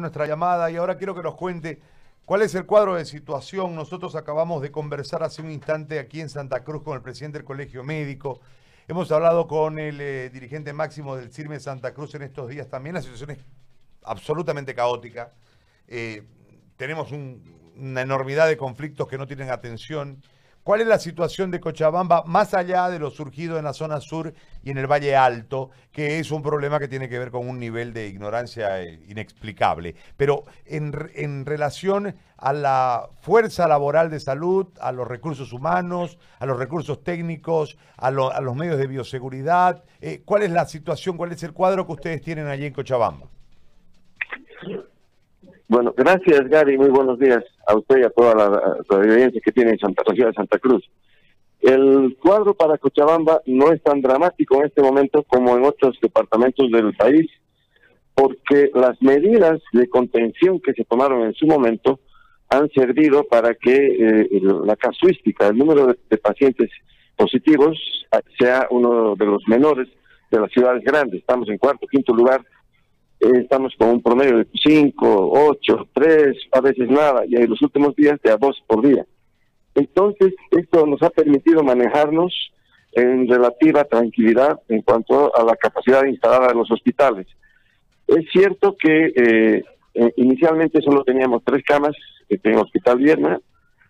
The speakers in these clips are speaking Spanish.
nuestra llamada y ahora quiero que nos cuente cuál es el cuadro de situación. Nosotros acabamos de conversar hace un instante aquí en Santa Cruz con el presidente del Colegio Médico. Hemos hablado con el eh, dirigente máximo del CIRME Santa Cruz en estos días también. La situación es absolutamente caótica. Eh, tenemos un- una enormidad de conflictos que no tienen atención. ¿Cuál es la situación de Cochabamba más allá de lo surgido en la zona sur y en el Valle Alto, que es un problema que tiene que ver con un nivel de ignorancia eh, inexplicable? Pero en, en relación a la fuerza laboral de salud, a los recursos humanos, a los recursos técnicos, a, a los medios de bioseguridad, eh, ¿cuál es la situación, cuál es el cuadro que ustedes tienen allí en Cochabamba? Bueno, gracias Gary, muy buenos días a usted y a toda la, audiencia que tiene en Santa Rocía de Santa Cruz. El cuadro para Cochabamba no es tan dramático en este momento como en otros departamentos del país, porque las medidas de contención que se tomaron en su momento han servido para que eh, la casuística, el número de, de pacientes positivos ah, sea uno de los menores de las ciudades grandes. Estamos en cuarto, quinto lugar estamos con un promedio de 5, 8, 3, a veces nada, y en los últimos días de a 2 por día. Entonces, esto nos ha permitido manejarnos en relativa tranquilidad en cuanto a la capacidad instalada de los hospitales. Es cierto que eh, eh, inicialmente solo teníamos tres camas en el Hospital Vierna,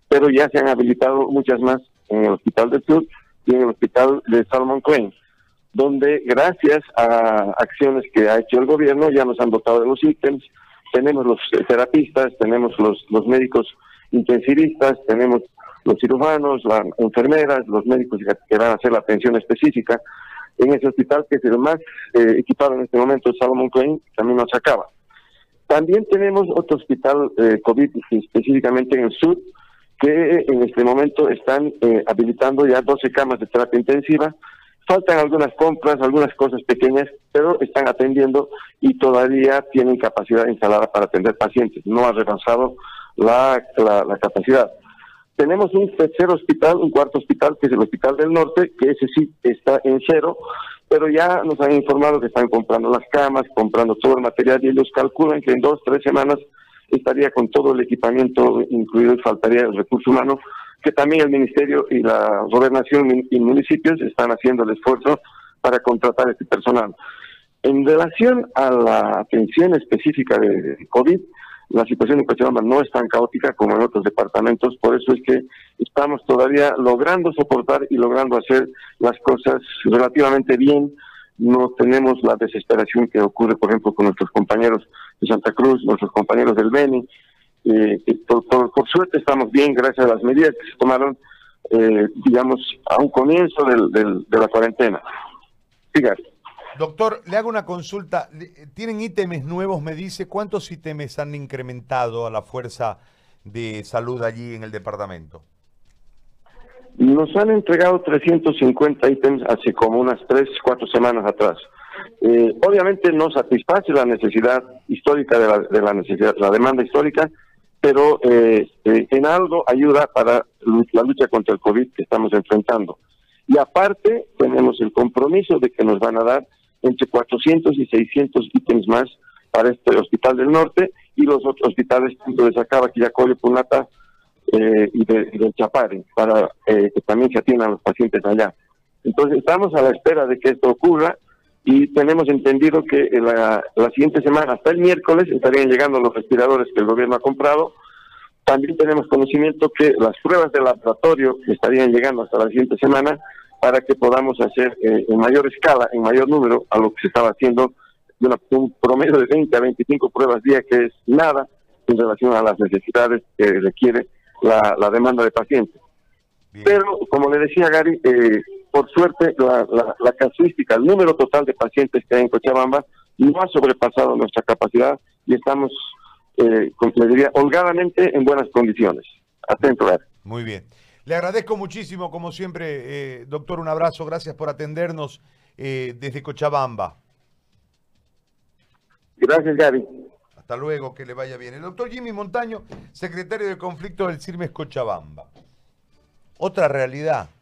pero ya se han habilitado muchas más en el Hospital del Sur y en el Hospital de Salmon Crane donde gracias a acciones que ha hecho el gobierno ya nos han dotado de los ítems, tenemos los terapistas, tenemos los, médicos intensivistas, tenemos los cirujanos, las enfermeras, los médicos que- van a hacer la atención específica en ese hospital que es el más eh, equipado en este momento, Salomon Crane, también nos acaba. También tenemos otro hospital eh, COVID específicamente en el sur, que en este momento están eh, habilitando ya 12 camas de terapia intensiva. Faltan algunas compras, algunas cosas pequeñas, pero están atendiendo y todavía tienen capacidad instalada para atender pacientes. No ha rebasado la, la, la capacidad. Tenemos un tercer hospital, un cuarto hospital, que es el Hospital del Norte, que ese sí está en cero, pero ya nos han informado que están comprando las camas, comprando todo el material y ellos calculan que en dos, tres semanas estaría con todo el equipamiento incluido y faltaría el recurso humano, que también el Ministerio y la Gobernación y municipios están haciendo el esfuerzo para contratar este personal. En relación a la atención específica de COVID, la situación en Cochabamba no es tan caótica como en otros departamentos, por eso es que estamos todavía logrando soportar y logrando hacer las cosas relativamente bien. No tenemos la desesperación que ocurre, por ejemplo, con nuestros compañeros de Santa Cruz, nuestros compañeros del Beni. Eh, por, por- por suerte estamos bien gracias a las medidas que se tomaron, eh, digamos, a un comienzo del- del- de la cuarentena. Siga. Doctor, le hago una consulta. Le- ¿Tienen ítems nuevos? Me dice, ¿cuántos ítems han incrementado a la fuerza de salud allí en el departamento? Nos han entregado 350 ítems hace como unas tres, cuatro semanas atrás. Eh, obviamente no satisface la necesidad histórica de la, de la necesidad, la demanda histórica, pero eh, eh, en algo ayuda para la lucha contra el COVID que estamos enfrentando. Y aparte tenemos el compromiso de que nos van a dar entre 400 y 600 ítems más para este Hospital del Norte y los otros hospitales tanto de Sacaba, Quillacollo, Punata eh, y, de, Chapare, para eh, que también se atiendan los pacientes allá. Entonces estamos a la espera de que esto ocurra y tenemos entendido que en la, la siguiente semana, hasta el miércoles, estarían llegando los respiradores que el gobierno ha comprado. También tenemos conocimiento que las pruebas de laboratorio estarían llegando hasta la siguiente semana para que podamos hacer eh, en mayor escala, en mayor número, a lo que se estaba haciendo de una- un promedio de 20 a 25 pruebas día, que es nada en relación a las necesidades que requiere la, la demanda de pacientes. Bien. Pero, como le decía Gary, eh, por suerte la, la, la casuística, el número total de pacientes que hay en Cochabamba no ha sobrepasado nuestra capacidad y estamos, eh, como le diría, holgadamente en buenas condiciones. Atento, Gary. Muy bien. Le agradezco muchísimo, como siempre, eh, doctor, un abrazo. Gracias por atendernos eh, desde Cochabamba. Gracias, Gary. Hasta luego, que le vaya bien. El doctor Jimmy Montaño, secretario de conflicto del CIRMES Cochabamba. Otra realidad.